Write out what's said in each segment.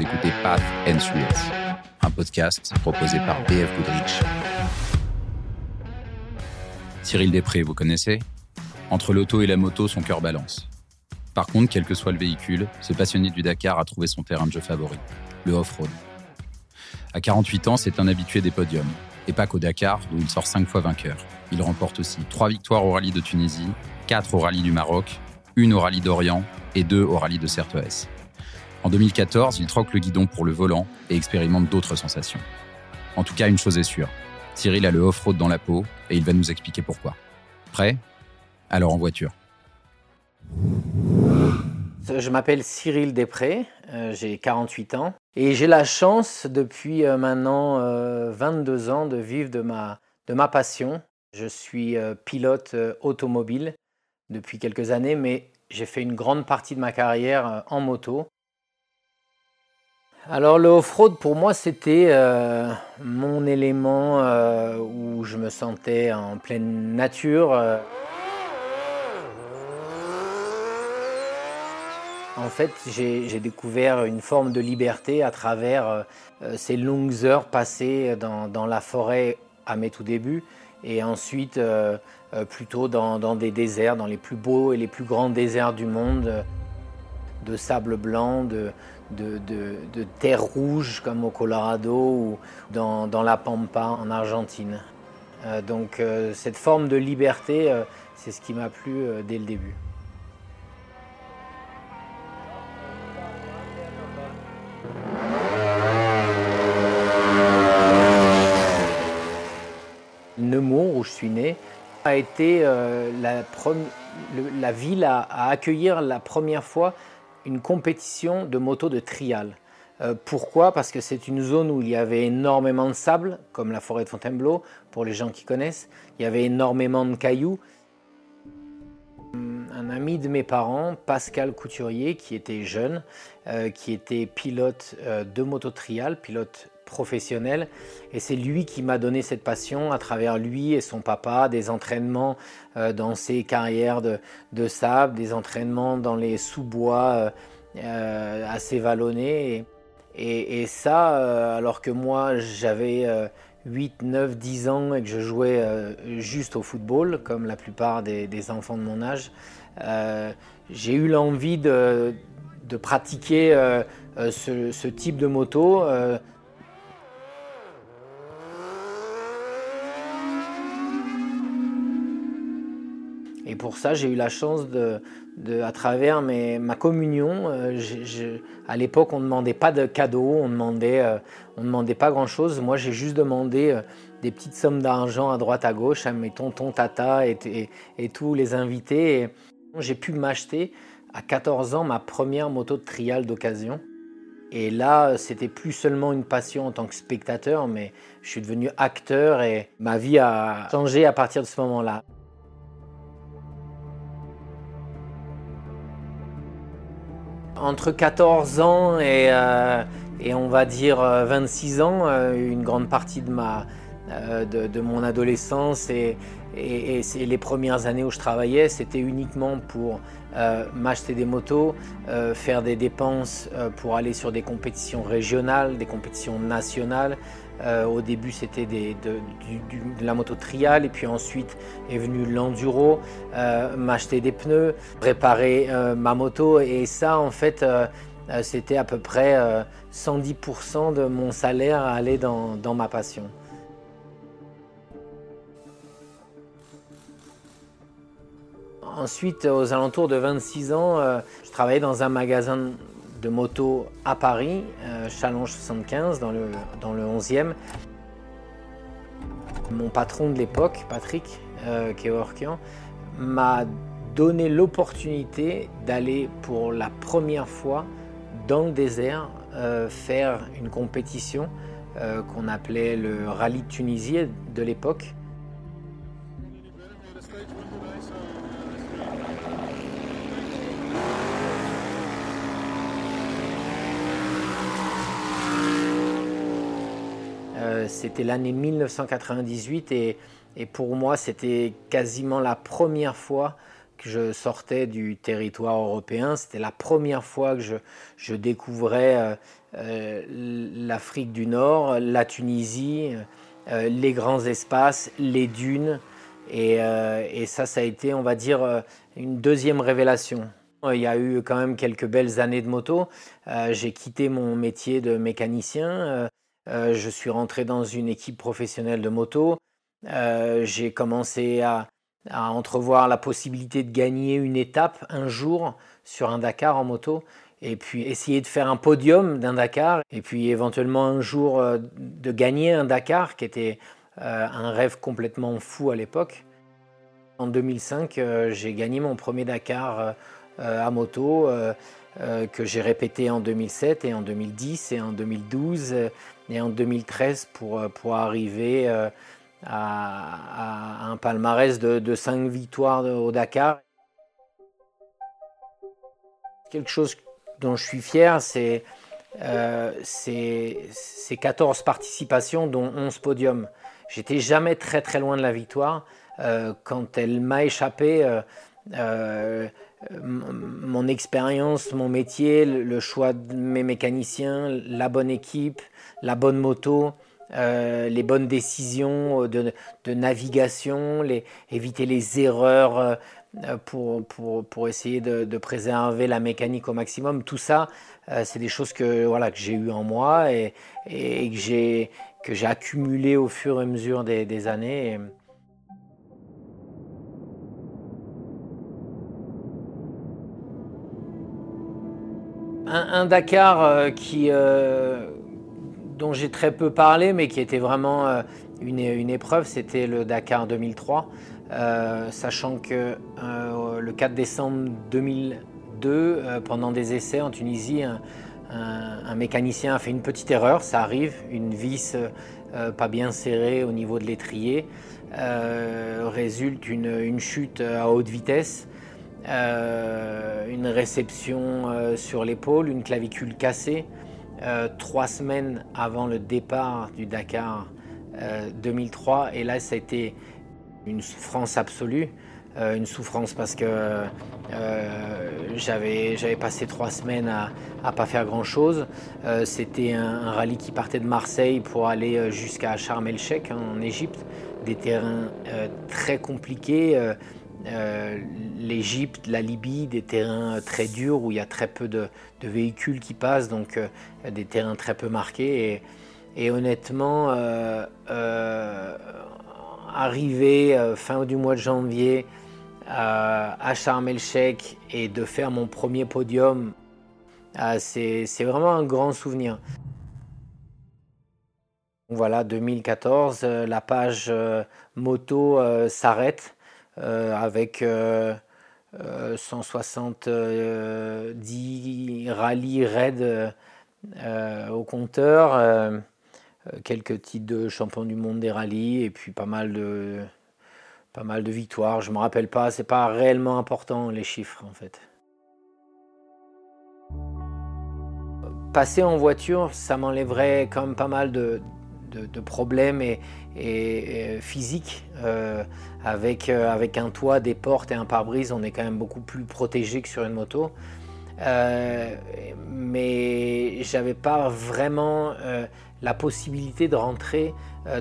Écoutez Path and Thrills, un podcast proposé par BF Goodrich. Cyril Després, vous connaissez? Entre l'auto et la moto, son cœur balance. Par contre, quel que soit le véhicule, ce passionné du Dakar a trouvé son terrain de jeu favori, le off-road. À 48 ans, c'est un habitué des podiums. Et pas qu'au Dakar, où il sort 5 fois vainqueur. Il remporte aussi 3 victoires au rallye de Tunisie, 4 au rallye du Maroc, une au rallye d'Orient et deux au rallye de Certoès. En 2014, il troque le guidon pour le volant et expérimente d'autres sensations. En tout cas, une chose est sûre, Cyril a le off-road dans la peau et il va nous expliquer pourquoi. Prêt? Alors en voiture. Je m'appelle Cyril Després, euh, j'ai 48 ans et j'ai la chance depuis euh, maintenant 22 euh, ans de vivre de ma, de ma passion. Je suis pilote automobile depuis quelques années, mais j'ai fait une grande partie de ma carrière en moto. Alors le off-road pour moi c'était euh, mon élément euh, où je me sentais en pleine nature. En fait j'ai découvert une forme de liberté à travers euh, ces longues heures passées dans, la forêt à mes tout débuts et ensuite plutôt dans, des déserts, dans les plus beaux et les plus grands déserts du monde, de sable blanc, de, de, de, terre rouge comme au Colorado ou dans, la Pampa en Argentine. Euh, donc euh, cette forme de liberté, euh, c'est ce qui m'a plu dès le début. Nemours, où je suis né, a été la, la, ville à accueillir la première fois une compétition de moto de trial. Euh, pourquoi? Parce que c'est une zone où il y avait énormément de sable, comme la forêt de Fontainebleau, pour les gens qui connaissent. Il y avait énormément de cailloux. Un ami de mes parents, Pascal Couturier, qui était jeune, euh, qui était pilote euh, de moto trial, pilote professionnel. Et c'est lui qui m'a donné cette passion à travers lui et son papa, des entraînements euh, dans ses carrières de, sable, des entraînements dans les sous-bois euh, euh, assez vallonnés. Et, ça, alors que moi j'avais 8, 9, 10 ans et que je jouais juste au football, comme la plupart des, enfants de mon âge, j'ai eu l'envie de, pratiquer ce, ce, type de moto. Et pour ça, j'ai eu la chance de, à travers ma communion, euh, à l'époque, on ne demandait pas de cadeaux, on demandait, euh, demandait pas grand-chose. Moi, j'ai juste demandé euh, des petites sommes d'argent à droite, à gauche, à mes tontons, tata et, et, tous les invités. J'ai pu m'acheter à 14 ans ma première moto de trial d'occasion. Et là, c'était plus seulement une passion en tant que spectateur, mais je suis devenu acteur et ma vie a changé à partir de ce moment-là. Entre 14 ans et, euh, et on va dire 26 euh, ans, euh, une grande partie de, ma, de mon adolescence et, et, et, les premières années où je travaillais, c'était uniquement pour m'acheter des motos, faire des dépenses pour aller sur des compétitions régionales, des compétitions nationales, euh, au début, c'était de, la moto trial, et puis ensuite est venu l'enduro, euh, m'acheter des pneus, préparer euh, ma moto, et ça, en fait, c'était à peu près 110% de mon salaire à aller dans ma passion. Ensuite, aux alentours de 26 ans, je travaillais dans un magasin de moto à Paris, euh, Challenge 75 dans le, dans le 11e. Mon patron de l'époque, Patrick euh, m'a donné l'opportunité d'aller pour la première fois dans le désert euh, faire une compétition qu'on appelait le rallye de Tunisie de l'époque. C'était l'année 1998 et, pour moi c'était quasiment la première fois que je sortais du territoire européen. C'était la première fois que je, découvrais l'Afrique du Nord, la Tunisie, les grands espaces, les dunes. Et, et, ça, ça a été, on va dire, une deuxième révélation. Il y a eu quand même quelques belles années de moto. J'ai quitté mon métier de mécanicien. Euh, je suis rentré dans une équipe professionnelle de moto. Euh, j'ai commencé à, entrevoir la possibilité de gagner une étape un jour sur un Dakar en moto. Et puis essayer de faire un podium d'un Dakar. Et puis éventuellement un jour euh, de gagner un Dakar, qui était un rêve complètement fou à l'époque. En 2005, j'ai gagné mon premier Dakar à moto. Que j'ai répété en 2007 et en 2010 et en 2012 et en 2013 pour, euh, pour arriver euh, à, un palmarès de, de 5 victoires au Dakar. Quelque chose dont je suis fier, c'est euh, 14 participations, dont 11 podiums. J'étais jamais très très loin de la victoire. Euh, quand elle m'a échappé, mon expérience, mon métier, le choix de mes mécaniciens, la bonne équipe, la bonne moto, euh, les bonnes décisions de, navigation, éviter les erreurs euh, pour, essayer de, préserver la mécanique au maximum. Tout ça, euh, c'est des choses que, voilà, que j'ai eues en moi et, que j'ai que j'ai accumulé au fur et à mesure des, années. Un, Dakar qui, dont j'ai très peu parlé, mais qui était vraiment euh, une, épreuve, c'était le Dakar 2003. Euh, sachant que euh, le 4 décembre 2002, pendant des essais en Tunisie, un, mécanicien a fait une petite erreur, ça arrive, une vis pas bien serrée au niveau de l'étrier, résulte une, chute à haute vitesse, une réception sur l'épaule, une clavicule cassée. Euh, trois semaines avant le départ du Dakar 2003. Euh, et là, ça a été une souffrance absolue. Euh, une souffrance parce que j'avais, passé trois semaines à ne pas faire grand-chose. c'était un, rallye qui partait de Marseille pour aller jusqu'à Sharm el-Sheikh en Égypte. Des terrains très compliqués euh, l'Égypte, la Libye, des terrains très durs où il y a très peu de, véhicules qui passent, donc euh, des terrains très peu marqués. Et, honnêtement, euh, arriver fin du mois de janvier à Sharm el-Sheikh et de faire mon premier podium, c'est vraiment un grand souvenir. Voilà, 2014, la page moto s'arrête. Euh, avec 170 euh, euh, rallyes raids au compteur, quelques titres de champion du monde des rallyes et puis pas mal de, pas mal de victoires. Je ne me rappelle pas, c'est pas réellement important les chiffres en fait. Passer en voiture, ça m'enlèverait quand même pas mal de, de, problèmes et, physiques. Euh, avec, euh, avec un toit, des portes et un pare-brise, on est quand même beaucoup plus protégé que sur une moto. Euh, mais j'avais pas vraiment la possibilité de rentrer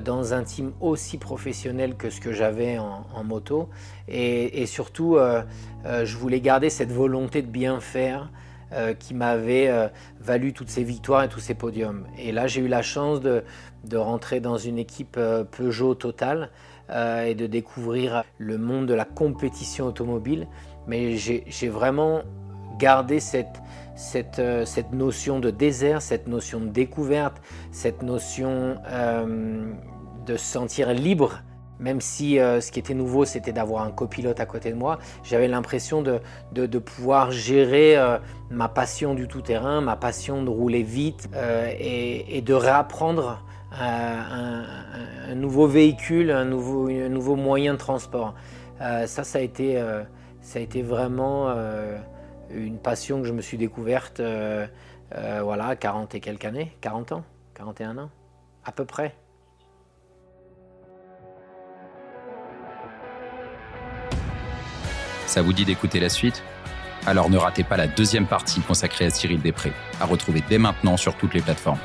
dans un team aussi professionnel que ce que j'avais en, moto. Et surtout, je voulais garder cette volonté de bien faire, euh, qui m'avait euh, valu toutes ces victoires et tous ces podiums. Et là, j'ai eu la chance de, rentrer dans une équipe euh, Peugeot Total et de découvrir le monde de la compétition automobile. Mais j'ai vraiment gardé cette, cette, cette, notion de désert, cette notion de découverte, cette notion de se sentir libre même si euh, ce qui était nouveau, c'était d'avoir un copilote à côté de moi, j'avais l'impression de, pouvoir gérer euh, ma passion du tout-terrain, ma passion de rouler vite euh, et, de réapprendre un, nouveau véhicule, un nouveau, moyen de transport. ça, ça a, été, ça a été vraiment une passion que je me suis découverte voilà, à 40 et quelques années, 40 ans, 41 ans, à peu près. Ça vous dit d'écouter la suite? Alors ne ratez pas la deuxième partie consacrée à Cyril Després, à retrouver dès maintenant sur toutes les plateformes.